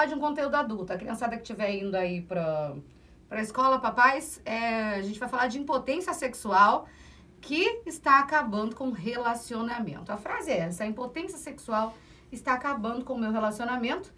falar de um conteúdo adulto. A criançada que estiver indo aí para a escola, papais, é, a gente vai falar de impotência sexual que está acabando com o relacionamento. A frase é essa: a impotência sexual está acabando com o meu relacionamento.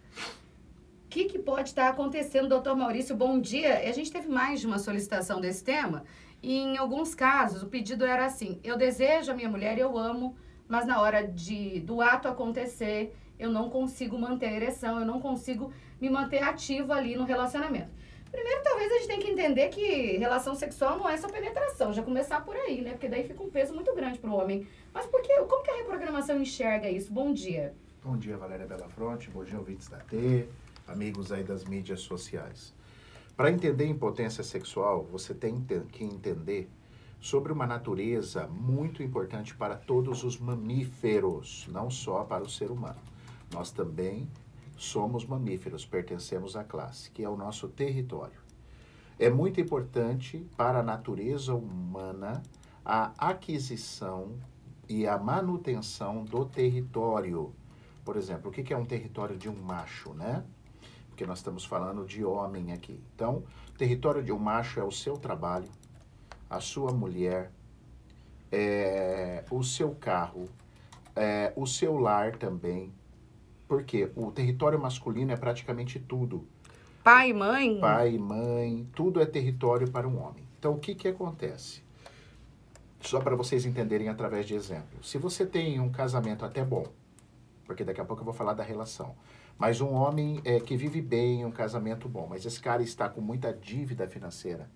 O que, que pode estar acontecendo, doutor Maurício? Bom dia. A gente teve mais de uma solicitação desse tema. E em alguns casos, o pedido era assim: eu desejo a minha mulher, eu amo, mas na hora de, do ato acontecer, eu não consigo manter a ereção, eu não consigo me manter ativa ali no relacionamento. Primeiro, talvez a gente tenha que entender que relação sexual não é só penetração, já começar por aí, né? Porque daí fica um peso muito grande para o homem. Mas por que, como que a reprogramação enxerga isso? Bom dia. Bom dia, Valéria Belafronte, bom dia, ouvintes da T, amigos aí das mídias sociais. Para entender impotência sexual, você tem que entender sobre uma natureza muito importante para todos os mamíferos, não só para o ser humano. Nós também somos mamíferos, pertencemos à classe, que é o nosso território. É muito importante para a natureza humana a aquisição e a manutenção do território. Por exemplo, o que é um território de um macho, né? Porque nós estamos falando de homem aqui. Então, território de um macho é o seu trabalho, a sua mulher, é, o seu carro, é, o seu lar também, porque o território masculino é praticamente tudo. Pai mãe? Pai mãe, tudo é território para um homem. Então, o que, que acontece? Só para vocês entenderem através de exemplo. Se você tem um casamento até bom, porque daqui a pouco eu vou falar da relação, mas um homem é, que vive bem, um casamento bom, mas esse cara está com muita dívida financeira,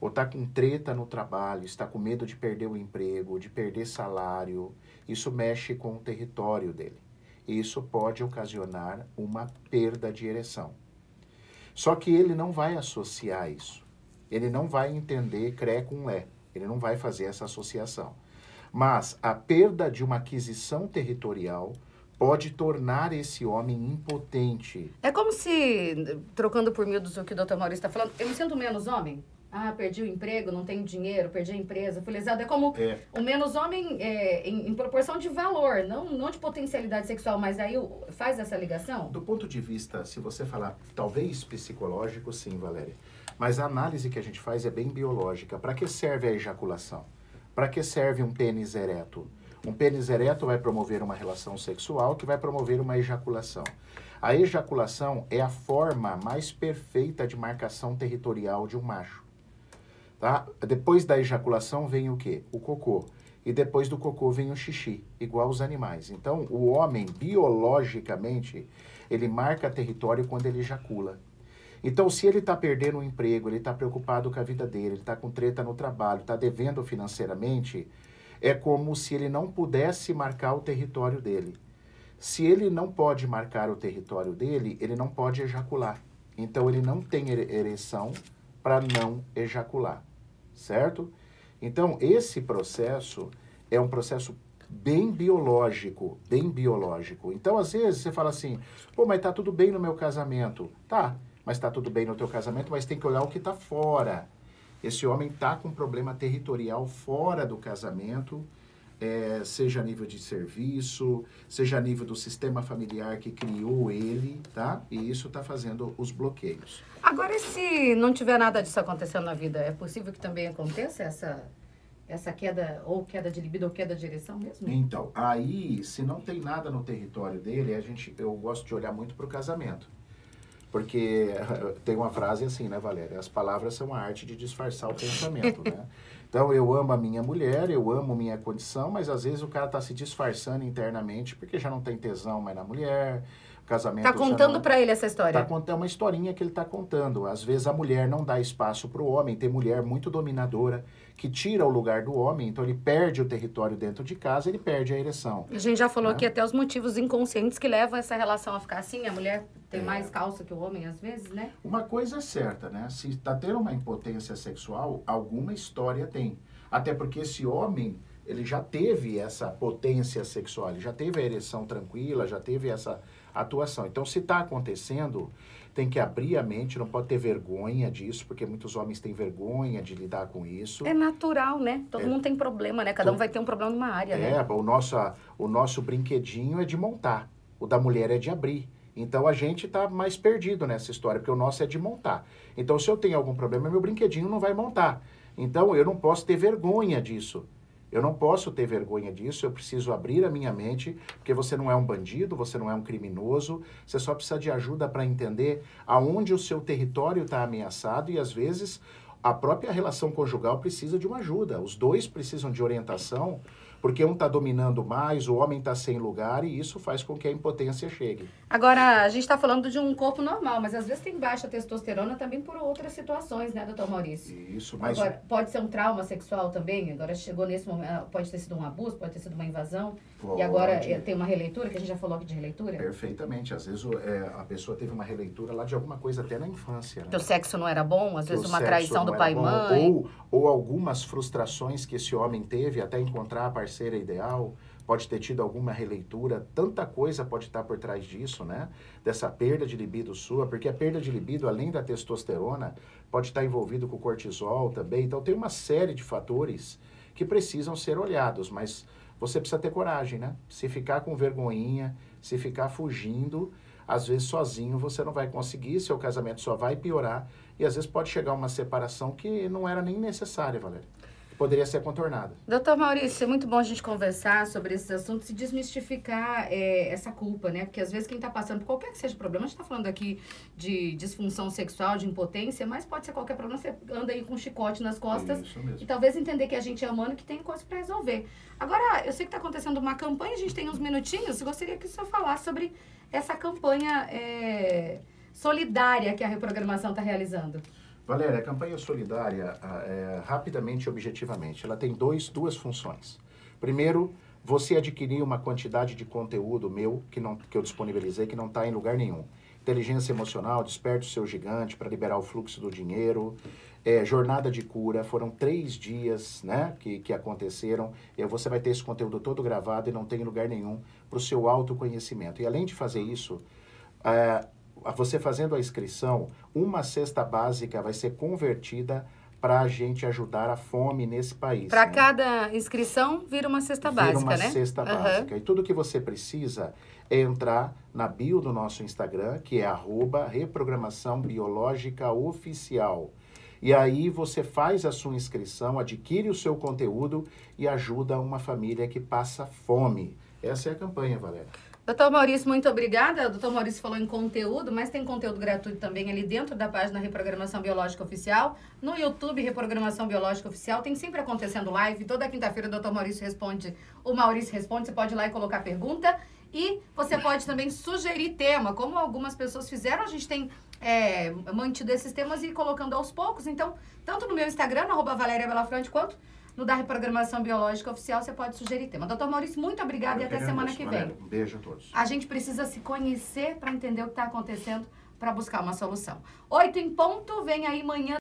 ou está com treta no trabalho, está com medo de perder o emprego, de perder salário, isso mexe com o território dele isso pode ocasionar uma perda de ereção. Só que ele não vai associar isso. Ele não vai entender CRE com LE. Ele não vai fazer essa associação. Mas a perda de uma aquisição territorial pode tornar esse homem impotente. É como se, trocando por mil do que o doutor Maurício está falando, eu me sinto menos homem? Ah, perdi o emprego, não tenho dinheiro, perdi a empresa, fui lesado. É como é. o menos homem é, em, em, proporção de valor, não, não de potencialidade sexual, mas aí faz essa ligação? Do ponto de vista, se você falar, talvez psicológico, sim, Valéria. Mas a análise que a gente faz é bem biológica. Para que serve a ejaculação? Para que serve um pênis ereto? Um pênis ereto vai promover uma relação sexual que vai promover uma ejaculação. A ejaculação é a forma mais perfeita de marcação territorial de um macho. Tá? Depois da ejaculação vem o quê? O cocô. E depois do cocô vem o xixi, igual os animais. Então, o homem, biologicamente, ele marca território quando ele ejacula. Então, se ele está perdendo o emprego, ele está preocupado com a vida dele, ele está com treta no trabalho, está devendo financeiramente, é como se ele não pudesse marcar o território dele. Se ele não pode marcar o território dele, ele não pode ejacular. Então, ele não tem ereção para não ejacular certo? Então, esse processo é um processo bem biológico, bem biológico. Então, às vezes, você fala assim, pô, mas tá tudo bem no meu casamento. Tá, mas tá tudo bem no teu casamento, mas tem que olhar o que tá fora. Esse homem tá com problema territorial fora do casamento, é, seja a nível de serviço, seja a nível do sistema familiar que criou ele, tá? E isso está fazendo os bloqueios. Agora, e se não tiver nada disso acontecendo na vida, é possível que também aconteça essa, essa queda, ou queda de libido, ou queda de ereção mesmo? Então, aí, se não tem nada no território dele, a gente, eu gosto de olhar muito para o casamento. Porque tem uma frase assim, né, Valéria? As palavras são a arte de disfarçar o pensamento, né? Então, eu amo a minha mulher, eu amo minha condição, mas às vezes o cara está se disfarçando internamente porque já não tem tesão mais na mulher, o casamento... Tá contando para ele essa história. Tá contando uma historinha que ele está contando. Às vezes a mulher não dá espaço para o homem, tem mulher muito dominadora que tira o lugar do homem, então ele perde o território dentro de casa, ele perde a ereção. A gente já falou né? aqui até os motivos inconscientes que levam essa relação a ficar assim, a mulher tem é. mais calça que o homem às vezes, né? Uma coisa é certa, né? Se está tendo uma impotência sexual, alguma história tem. Até porque esse homem, ele já teve essa potência sexual, ele já teve a ereção tranquila, já teve essa atuação. Então, se está acontecendo, tem que abrir a mente, não pode ter vergonha disso, porque muitos homens têm vergonha de lidar com isso. É natural, né? Todo é, mundo tem problema, né? Cada um vai ter um problema numa área, é, né? o nosso, o nosso brinquedinho é de montar, o da mulher é de abrir. Então a gente está mais perdido nessa história, porque o nosso é de montar. Então se eu tenho algum problema, meu brinquedinho não vai montar. Então eu não posso ter vergonha disso. Eu não posso ter vergonha disso, eu preciso abrir a minha mente, porque você não é um bandido, você não é um criminoso, você só precisa de ajuda para entender aonde o seu território está ameaçado e às vezes a própria relação conjugal precisa de uma ajuda. Os dois precisam de orientação porque um está dominando mais, o homem está sem lugar e isso faz com que a impotência chegue. Agora, a gente está falando de um corpo normal, mas às vezes tem baixa testosterona também por outras situações, né, doutor Maurício? Isso, mas... Agora, pode ser um trauma sexual também? Agora chegou nesse momento, pode ter sido um abuso, pode ter sido uma invasão, pode. e agora eh, tem uma releitura, que a gente já falou aqui de releitura? Perfeitamente, às vezes é, a pessoa teve uma releitura lá de alguma coisa até na infância. Né? Que o sexo não era bom, às vezes uma traição do pai e mãe. Ou, ou algumas frustrações que esse homem teve até encontrar a parceira ideal, pode ter tido alguma releitura, tanta coisa pode estar por trás disso, né? Dessa perda de libido sua, porque a perda de libido, além da testosterona, pode estar envolvido com o cortisol também. Então tem uma série de fatores que precisam ser olhados, mas você precisa ter coragem, né? Se ficar com vergonhinha, se ficar fugindo, às vezes sozinho você não vai conseguir, seu casamento só vai piorar e às vezes pode chegar uma separação que não era nem necessária, Valéria poderia ser contornada. Doutor Maurício, é muito bom a gente conversar sobre esses assuntos e desmistificar é, essa culpa, né? Porque às vezes quem está passando por qualquer que seja o problema, a gente está falando aqui de disfunção sexual, de impotência, mas pode ser qualquer problema, você anda aí com um chicote nas costas e talvez entender que a gente é humano que tem coisas para resolver. Agora, eu sei que está acontecendo uma campanha, a gente tem uns minutinhos, gostaria que o senhor falasse sobre essa campanha é, solidária que a reprogramação está realizando. Valéria, a campanha solidária, é, rapidamente e objetivamente, ela tem dois, duas funções. Primeiro, você adquirir uma quantidade de conteúdo meu que, não, que eu disponibilizei que não está em lugar nenhum. Inteligência emocional, desperte o seu gigante para liberar o fluxo do dinheiro. É, jornada de cura, foram três dias né, que, que aconteceram. E você vai ter esse conteúdo todo gravado e não tem lugar nenhum para o seu autoconhecimento. E além de fazer isso, é, você fazendo a inscrição, uma cesta básica vai ser convertida para a gente ajudar a fome nesse país. Para né? cada inscrição, vira uma cesta vira básica, uma né? cesta uhum. básica. E tudo que você precisa é entrar na bio do nosso Instagram, que é arroba reprogramação biológica oficial. E aí você faz a sua inscrição, adquire o seu conteúdo e ajuda uma família que passa fome. Essa é a campanha, Valéria. Doutor Maurício, muito obrigada. O doutor Maurício falou em conteúdo, mas tem conteúdo gratuito também ali dentro da página Reprogramação Biológica Oficial. No YouTube, Reprogramação Biológica Oficial. Tem sempre acontecendo live. Toda quinta-feira o doutor Maurício responde. O Maurício responde. Você pode ir lá e colocar pergunta. E você pode também sugerir tema, como algumas pessoas fizeram. A gente tem é, mantido esses temas e colocando aos poucos. Então, tanto no meu Instagram, no arroba Valéria Belafrante, quanto no da Reprogramação Biológica Oficial, você pode sugerir tema. Doutor Maurício, muito obrigada e até semana que vem. Um beijo a todos. A gente precisa se conhecer para entender o que está acontecendo para buscar uma solução. Oito em ponto, vem aí manhã.